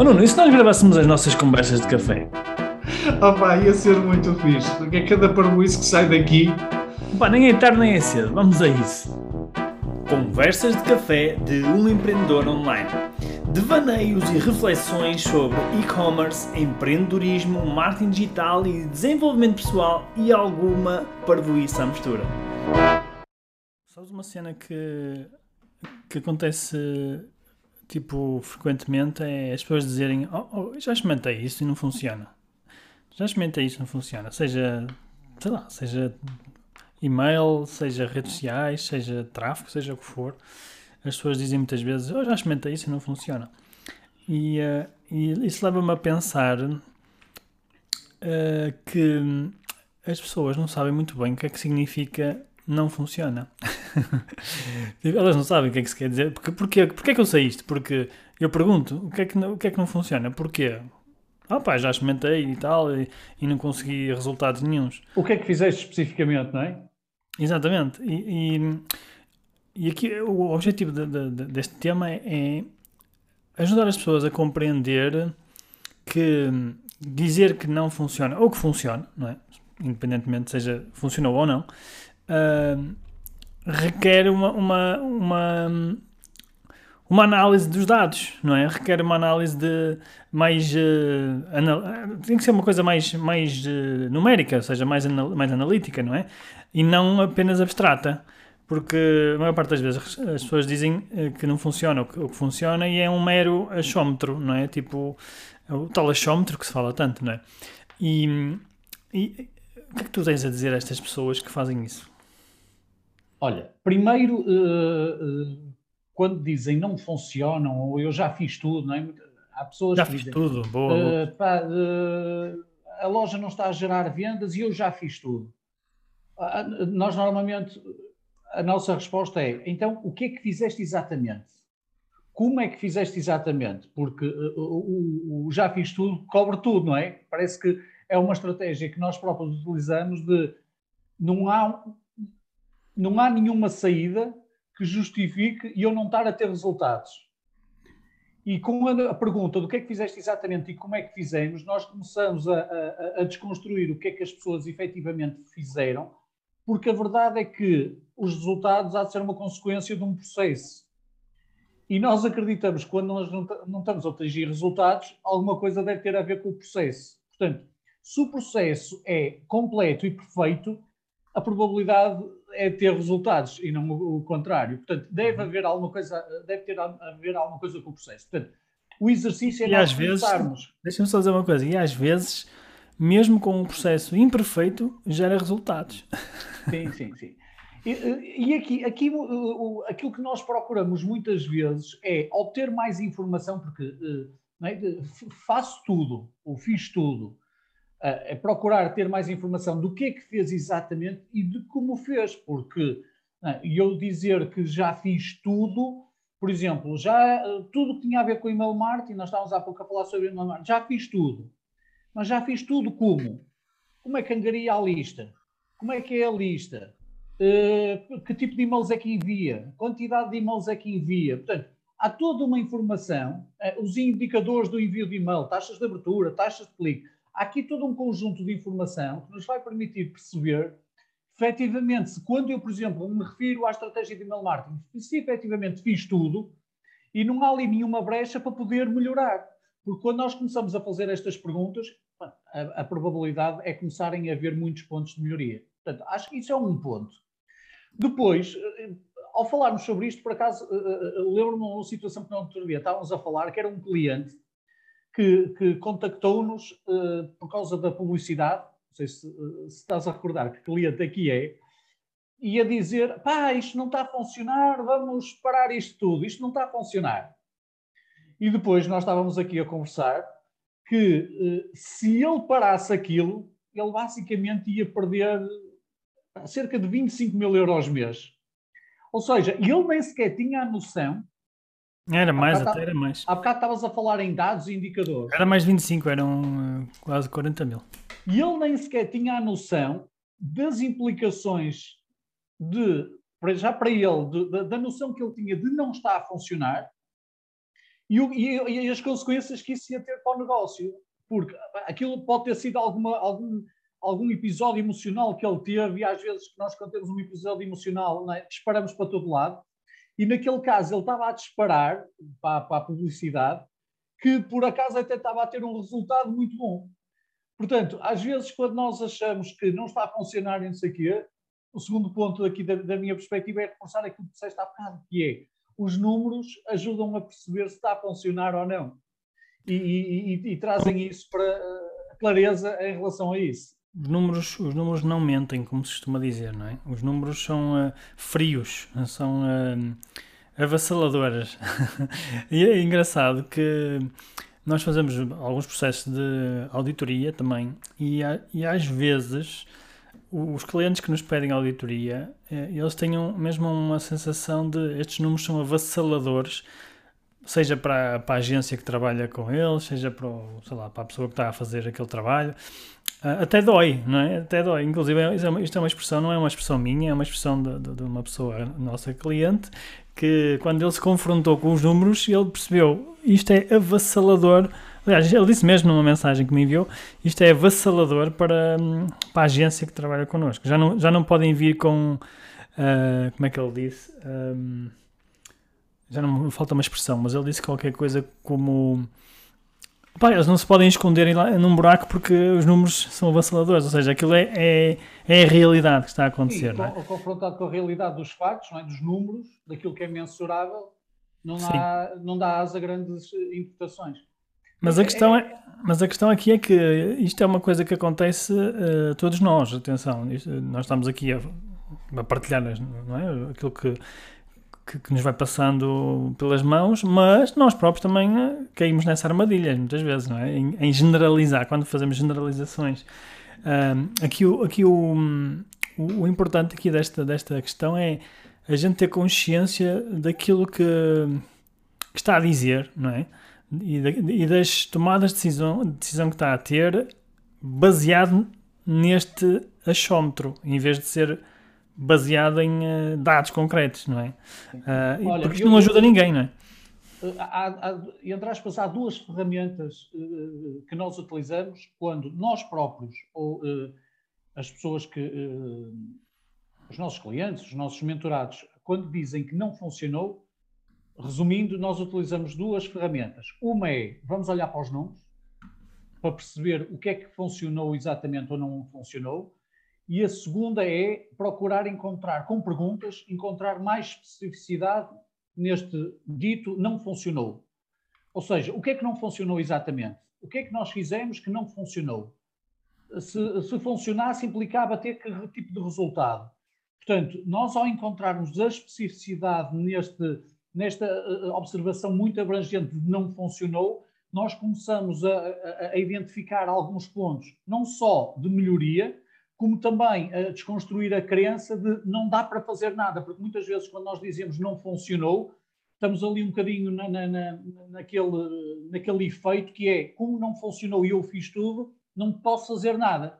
Oh Nuno, e se nós gravássemos as nossas conversas de café? Oh pá, ia ser muito fixe, porque é cada parboice que sai daqui. Pá, nem é tarde nem é cedo, vamos a isso. Conversas de café de um empreendedor online. Devaneios e reflexões sobre e-commerce, empreendedorismo, marketing digital e desenvolvimento pessoal e alguma parvoíça à mistura. Sabes uma cena que, que acontece tipo frequentemente é as pessoas dizerem oh, oh, já experimentei isso e não funciona. Já experimentei isso e não funciona. Seja, sei lá, seja e-mail, seja redes sociais, seja tráfego, seja o que for. As pessoas dizem muitas vezes, oh, já experimentei isso e não funciona. E, uh, e isso leva-me a pensar uh, que as pessoas não sabem muito bem o que é que significa não funciona. Elas não sabem o que é que se quer dizer. Porque, porquê, porquê é que eu sei isto? Porque eu pergunto, o que é que, o que, é que não funciona? Porquê? Ah pá, já experimentei e tal e, e, não consegui resultados nenhums. O que é que fizeste especificamente, não é? Exatamente. E, e, e aqui o objetivo de, de, de, deste tema é, é ajudar as pessoas a compreender que dizer que não funciona ou que funciona, não é? Independentemente seja funcionou ou não, uh, requer uma, uma, uma, uma, análise dos dados, não é? Requer uma análise de mais. Uh, anal... tem que ser uma coisa mais, mais uh, numérica, ou seja, mais, anal... mais analítica, não é? E não apenas abstrata. Porque a maior parte das vezes as pessoas dizem que não funciona o que, funciona e é um mero achómetro, não é? Tipo, o tal achómetro que se fala tanto, não é? E, e o que é que tu tens a dizer a estas pessoas que fazem isso? Olha, primeiro, uh, uh, quando dizem não funcionam ou eu já fiz tudo, não é? Há pessoas já que fiz dizem, tudo, boa. Uh, pá, a loja não está a gerar vendas e eu já fiz tudo. Ah, nós normalmente, a nossa resposta é, então, o que é que fizeste exatamente? Como é que fizeste exatamente? Porque o, o já fiz tudo cobre tudo, não é? Parece que é uma estratégia que nós próprios utilizamos de não há não há nenhuma saída que justifique eu não estar a ter resultados. E com a, pergunta do que é que fizeste exatamente e como é que fizemos, nós começamos a, a, a desconstruir o que é que as pessoas efetivamente fizeram, porque a verdade é que os resultados há de ser uma consequência de um processo. E nós acreditamos que quando nós não, não estamos a atingir resultados, alguma coisa deve ter a ver com o processo. Portanto, se o processo é completo e perfeito, a probabilidade é ter resultados e não o, contrário. Portanto, deve uhum. haver alguma coisa, deve ter haver alguma coisa com o processo. Portanto, o exercício é e às vezes, deixa-me só dizer uma coisa, e às vezes, mesmo com um processo imperfeito, gera resultados. Sim, sim, sim. E, e aqui, aqui aquilo que nós procuramos muitas vezes é obter mais informação, porque é, faço tudo, ou fiz tudo, é procurar ter mais informação do que é que fez exatamente e de como fez, porque é, eu dizer que já fiz tudo, por exemplo, já tudo que tinha a ver com email marketing, nós estávamos há pouco a falar sobre email marketing, já fiz tudo. Mas já fiz tudo como? Como é que angaria a lista? Como é que é a lista? Uh, que tipo de e-mails é que envia? Quantidade de e-mails é que envia? Portanto, há toda uma informação, uh, os indicadores do envio de e-mail, taxas de abertura, taxas de clique, há aqui todo um conjunto de informação que nos vai permitir perceber, efetivamente, se quando eu, por exemplo, me refiro à estratégia de email marketing, se efetivamente fiz tudo e não há ali nenhuma brecha para poder melhorar. Porque quando nós começamos a fazer estas perguntas, a, a probabilidade é começarem a haver muitos pontos de melhoria. Portanto, acho que isso é um ponto. Depois, eh, ao falarmos sobre isto, por acaso, eh, eh, lembro-me de uma situação que não outro estávamos a falar, que era um cliente que, que contactou-nos uh, por causa da publicidade, não sei se, uh, se, estás a recordar que cliente aqui é, e a dizer, pá, isto não está a funcionar, vamos parar isto tudo, isto não está a funcionar. E depois nós estávamos aqui a conversar que uh, se ele parasse aquilo, ele basicamente ia perder cerca de 25 mil euros mês. Ou seja, ele nem sequer tinha a noção era mais, até era mais. Há bocado estavas a falar em dados e indicadores. Era mais 25, eram uh, quase 40 mil. E ele nem sequer tinha a noção das implicações de, já para ele, de, de, da noção que ele tinha de não estar a funcionar e, e, e, as consequências que isso ia ter para o negócio. Porque aquilo pode ter sido alguma, algum, algum episódio emocional que ele teve, e às vezes nós, quando temos um episódio emocional, é? disparamos para todo lado. E naquele caso ele estava a disparar para, para a publicidade, que por acaso até estava a ter um resultado muito bom. Portanto, às vezes, quando nós achamos que não está a funcionar não sei o quê, o segundo ponto aqui da, da minha perspectiva é reforçar aquilo que disseste há bocado, que é os números ajudam a perceber se está a funcionar ou não. E, e, e trazem isso para uh, clareza em relação a isso. Os números, os números não mentem, como se costuma dizer, não é? Os números são uh, frios, são uh, avassaladores. e é engraçado que nós fazemos alguns processos de auditoria também, e, e às vezes os clientes que nos pedem auditoria, eh, eles têm mesmo uma sensação de estes números são avassaladores, seja para, para a agência que trabalha com eles, seja para, o, lá, para a pessoa que está a fazer aquele trabalho. Uh, até dói, não é? Até dói. Inclusive, é, isto é uma expressão, não é uma expressão minha, é uma expressão de, de, de uma pessoa, nossa cliente, que quando ele se confrontou com os números, ele percebeu isto é avassalador Aliás, ele disse mesmo numa mensagem que me enviou: isto é avassalador para, para a agência que trabalha connosco. Já não, já não podem vir com. Uh, como é que ele disse? Um, já não me falta uma expressão, mas ele disse qualquer coisa como. Pá, eles não se podem esconder lá, num buraco porque os números são avassaladores, ou seja, aquilo é, é, é a realidade que está a acontecer. Sim, é? confrontado com a realidade dos factos, é? dos números, daquilo que é mensurável, não, há, não dá asa a grandes interpretações. Mas a questão, é, mas a questão aqui é que isto é uma coisa que acontece a uh, todos nós, atenção, isto, nós estamos aqui a, a, partilhar não é? aquilo que, que, que, nos vai passando pelas mãos, mas nós próprios também uh, caímos nessa armadilha muitas vezes, não é? em, em generalizar, quando fazemos generalizações. Uh, aqui o, aqui o, o, o, importante aqui desta, desta questão é a gente ter consciência daquilo que, que está a dizer, não é? e, e das tomadas de decisão, decisão que está a ter baseado neste achómetro, em vez de ser baseado em uh, dados concretos, não é? Uh, Olha, porque isto não ajuda ninguém, não é? Eh, há, há, entre aspas, há duas ferramentas uh, que nós utilizamos quando nós próprios ou as pessoas que, os nossos clientes, os nossos mentorados, quando dizem que não funcionou, Resumindo, nós utilizamos duas ferramentas. Uma é, vamos olhar para os números, para perceber o que é que funcionou exatamente ou não funcionou. E a segunda é procurar encontrar, com perguntas, encontrar mais especificidade neste dito não funcionou. Ou seja, o que é que não funcionou exatamente? O que é que nós fizemos que não funcionou? Se, se funcionasse, implicava ter que tipo de resultado. Portanto, nós ao encontrarmos a especificidade neste nesta eh, observação muito abrangente de não funcionou, nós começamos a, a, a, identificar alguns pontos, não só de melhoria, como também a desconstruir a crença de não dá para fazer nada, porque muitas vezes quando nós dizemos não funcionou, estamos ali um bocadinho na, na, na, naquele, naquele efeito que é como não funcionou e eu fiz tudo, não posso fazer nada.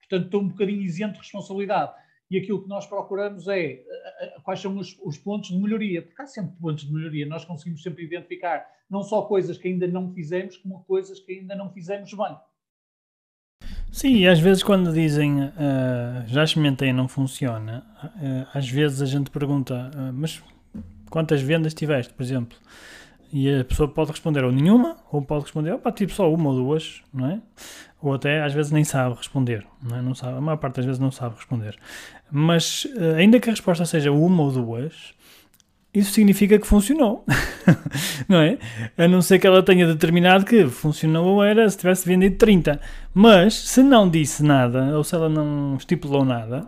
Portanto, estou um bocadinho isento de responsabilidade e aquilo que nós procuramos é quais são os, os, pontos de melhoria, porque há sempre pontos de melhoria, nós conseguimos sempre identificar não só coisas que ainda não fizemos, como coisas que ainda não fizemos bem. Sim, e às vezes quando dizem uh, já experimentei não funciona, uh, às vezes a gente pergunta, uh, mas quantas vendas tiveste, por exemplo? E a pessoa pode responder ou nenhuma, ou pode responder, opa, tipo só uma ou duas, não é? Ou até às vezes nem sabe responder, não é? Não sabe, a maior parte das vezes não sabe responder. Mas ainda que a resposta seja uma ou duas, isso significa que funcionou, não é? A não ser que ela tenha determinado que funcionou era se tivesse vendido 30. Mas se não disse nada, ou se ela não estipulou nada,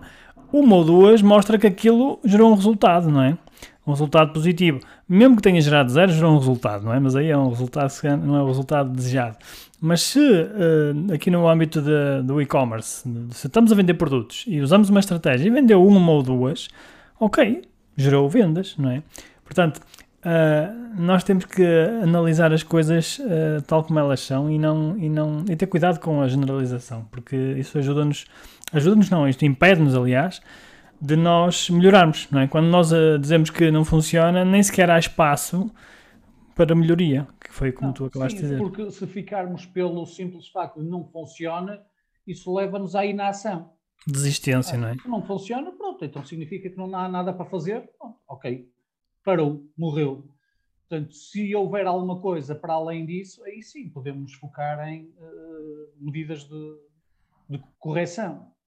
uma ou duas mostra que aquilo gerou um resultado, não é? um resultado positivo. Mesmo que tenha gerado zero, gerou um resultado, não é? Mas aí é um resultado, não é o resultado desejado. Mas se uh, aqui no âmbito de, do e-commerce, se estamos a vender produtos e usamos uma estratégia e vendeu uma ou duas, ok, gerou vendas, não é? Portanto, uh, nós temos que analisar as coisas uh, tal como elas são e não, e não e ter cuidado com a generalização, porque isso ajuda-nos, ajuda-nos não, isto impede-nos, aliás, de nós melhorarmos, não é? Quando nós uh, dizemos que não funciona, nem sequer há espaço para melhoria, foi como não, tu acabaste sim, de dizer. Porque se ficarmos pelo simples facto de não funciona, isso leva-nos à inação. Desistência, ah, não é? Não funciona, pronto, então significa que não há nada para fazer. Pronto, ok, parou, morreu. Portanto, se houver alguma coisa para além disso, aí sim podemos focar em uh, medidas de, de correção.